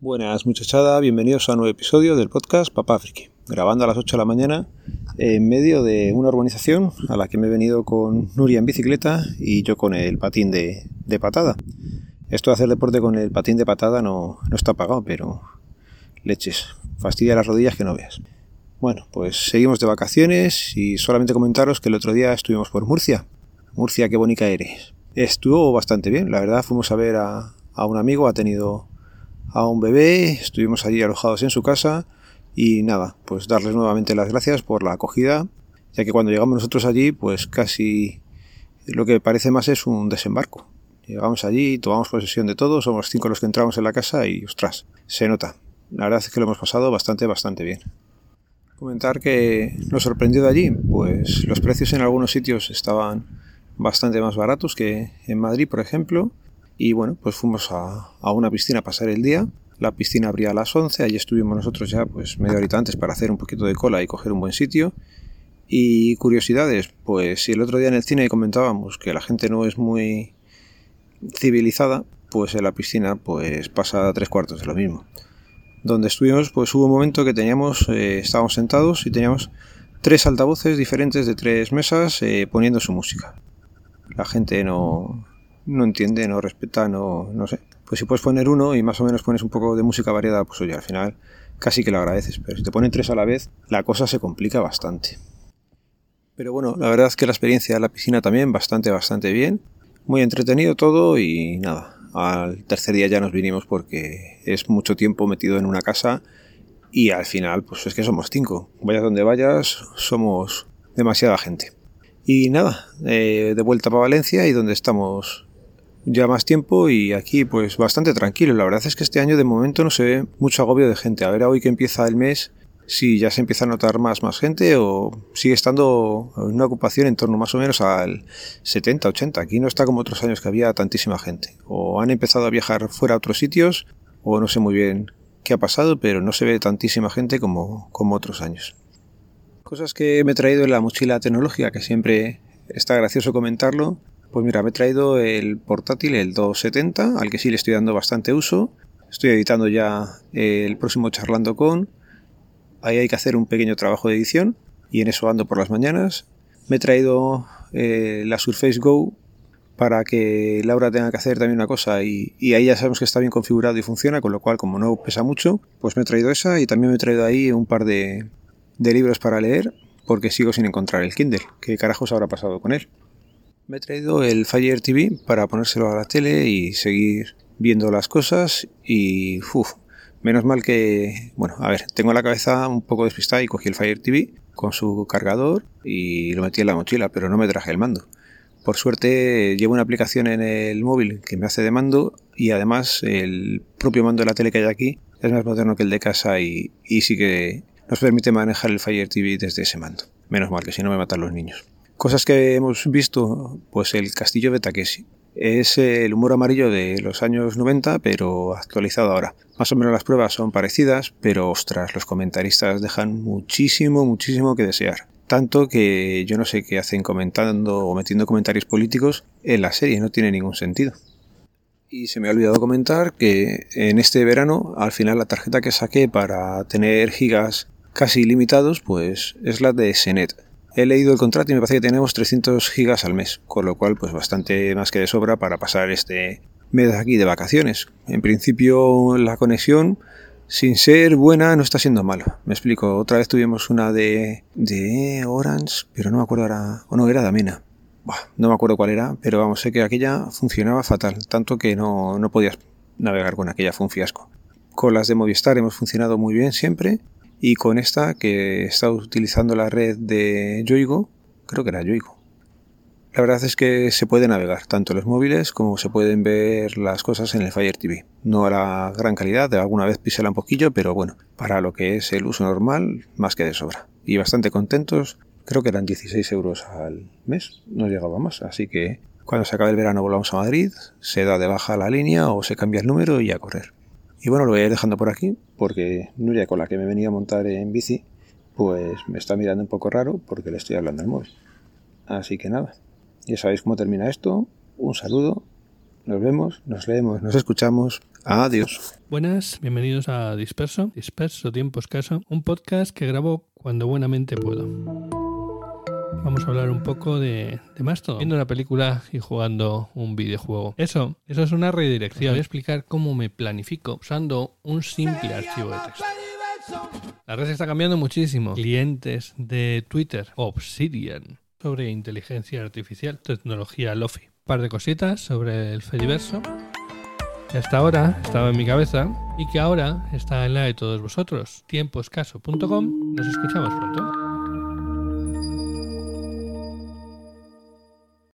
Buenas muchachada, bienvenidos a un nuevo episodio del podcast Papá Friki, grabando a las 8 de la mañana en medio de una urbanización a la que me he venido con Nuria en bicicleta y yo con el patín de, patada. Esto de hacer deporte con el patín de patada no, no está pagado, pero leches, fastidia las rodillas que no veas. Bueno, pues seguimos de vacaciones y solamente comentaros que el otro día estuvimos por Murcia. Murcia, qué bonita eres. Estuvo bastante bien, la verdad fuimos a ver a, a un amigo, ha tenido a un bebé, estuvimos allí alojados en su casa y nada, pues darles nuevamente las gracias por la acogida, ya que cuando llegamos nosotros allí, pues casi lo que parece más es un desembarco. Llegamos allí, tomamos posesión de todo, somos cinco los que entramos en la casa y ostras, se nota. La verdad es que lo hemos pasado bastante, bastante bien. Comentar que nos sorprendió de allí, pues los precios en algunos sitios estaban bastante más baratos que en Madrid, por ejemplo, y bueno, pues fuimos a, una piscina a pasar el día. La piscina abría a las 11, allí estuvimos nosotros ya pues media horita antes para hacer un poquito de cola y coger un buen sitio. Y curiosidades, pues si el otro día en el cine comentábamos que la gente no es muy civilizada, pues en la piscina pues pasa tres cuartos de lo mismo. Donde estuvimos pues hubo un momento que teníamos, eh, estábamos sentados y teníamos tres altavoces diferentes de tres mesas eh, poniendo su música. La gente no, no entiende, no respeta, no, no sé. Pues si puedes poner uno y más o menos pones un poco de música variada, pues oye, al final casi que lo agradeces. Pero si te ponen tres a la vez, la cosa se complica bastante. Pero bueno, la verdad es que la experiencia de la piscina también bastante, bastante bien. Muy entretenido todo y nada. Al tercer día ya nos vinimos porque es mucho tiempo metido en una casa y al final, pues es que somos cinco. Vayas donde vayas, somos demasiada gente. Y nada, eh, de vuelta para Valencia y donde estamos ya más tiempo y aquí pues bastante tranquilo. La verdad es que este año de momento no se ve mucho agobio de gente. A ver hoy que empieza el mes si ya se empieza a notar más, más gente o sigue estando una ocupación en torno más o menos al 70-80. Aquí no está como otros años que había tantísima gente. O han empezado a viajar fuera a otros sitios o no sé muy bien qué ha pasado, pero no se ve tantísima gente como, como otros años. Cosas que me he traído en la mochila tecnológica, que siempre está gracioso comentarlo, pues mira, me he traído el portátil, el 270, al que sí le estoy dando bastante uso. Estoy editando ya el próximo Charlando con. Ahí hay que hacer un pequeño trabajo de edición y en eso ando por las mañanas. Me he traído eh, la Surface Go para que Laura tenga que hacer también una cosa y, ahí ya sabemos que está bien configurado y funciona, con lo cual como no pesa mucho, pues me he traído esa y también me he traído ahí un par de, de libros para leer porque sigo sin encontrar el Kindle. ¿Qué carajos habrá pasado con él? Me he traído el Fire TV para ponérselo a la tele y seguir viendo las cosas y uff, menos mal que, bueno, a ver, tengo la cabeza un poco despistada y cogí el Fire TV con su cargador y lo metí en la mochila, pero no me traje el mando. Por suerte llevo una aplicación en el móvil que me hace de mando y además el propio mando de la tele que hay aquí es más moderno que el de casa y, y sí que nos permite manejar el Fire TV desde ese mando. Menos mal que si no me matan los niños. Cosas que hemos visto, pues el castillo de Takeshi. Es el humor amarillo de los años 90, pero actualizado ahora. Más o menos las pruebas son parecidas, pero ostras, los comentaristas dejan muchísimo, muchísimo que desear. Tanto que yo no sé qué hacen comentando o metiendo comentarios políticos en la serie, no tiene ningún sentido. Y se me ha olvidado comentar que en este verano, al final la tarjeta que saqué para tener gigas casi ilimitados, pues es la de Senet He leído el contrato y me parece que tenemos 300 gigas al mes, con lo cual pues bastante más que de sobra para pasar este mes aquí de vacaciones. En principio la conexión sin ser buena no está siendo mala. Me explico, otra vez tuvimos una de, de Orange, pero no me acuerdo ahora, o no, era de Amena. no me acuerdo cuál era, pero vamos, sé que aquella funcionaba fatal, tanto que no, no podías navegar con aquella, fue un fiasco. Con las de Movistar hemos funcionado muy bien siempre y con esta que está utilizando la red de Yoigo, creo que era Yoigo. La verdad es que se puede navegar tanto los móviles como se pueden ver las cosas en el Fire TV. No a la gran calidad, de alguna vez pisela un poquillo, pero bueno, para lo que es el uso normal, más que de sobra. Y bastante contentos, creo que eran 16 euros al mes, no llegaba más, así que cuando se acabe el verano volvamos a Madrid, se da de baja la línea o se cambia el número y a correr. Y bueno, lo voy a ir dejando por aquí porque Nuria, con la que me venía a montar en bici, pues me está mirando un poco raro porque le estoy hablando al móvil. Así que nada, ya sabéis cómo termina esto. Un saludo, nos vemos, nos leemos, nos escuchamos. Adiós. Buenas, bienvenidos a Disperso, Disperso Tiempo Escaso, un podcast que grabo cuando buenamente puedo. Vamos a hablar un poco de, de Mastodon, viendo una película y jugando un videojuego. Eso, eso es una redirección. Voy a explicar cómo me planifico usando un simple archivo de texto. La red está cambiando muchísimo. Clientes de Twitter, Obsidian, sobre inteligencia artificial, tecnología Lofi. Un par de cositas sobre el Fediverso que hasta ahora estaba en mi cabeza y que ahora está en la de todos vosotros. Tiempoescaso.com. Nos escuchamos pronto.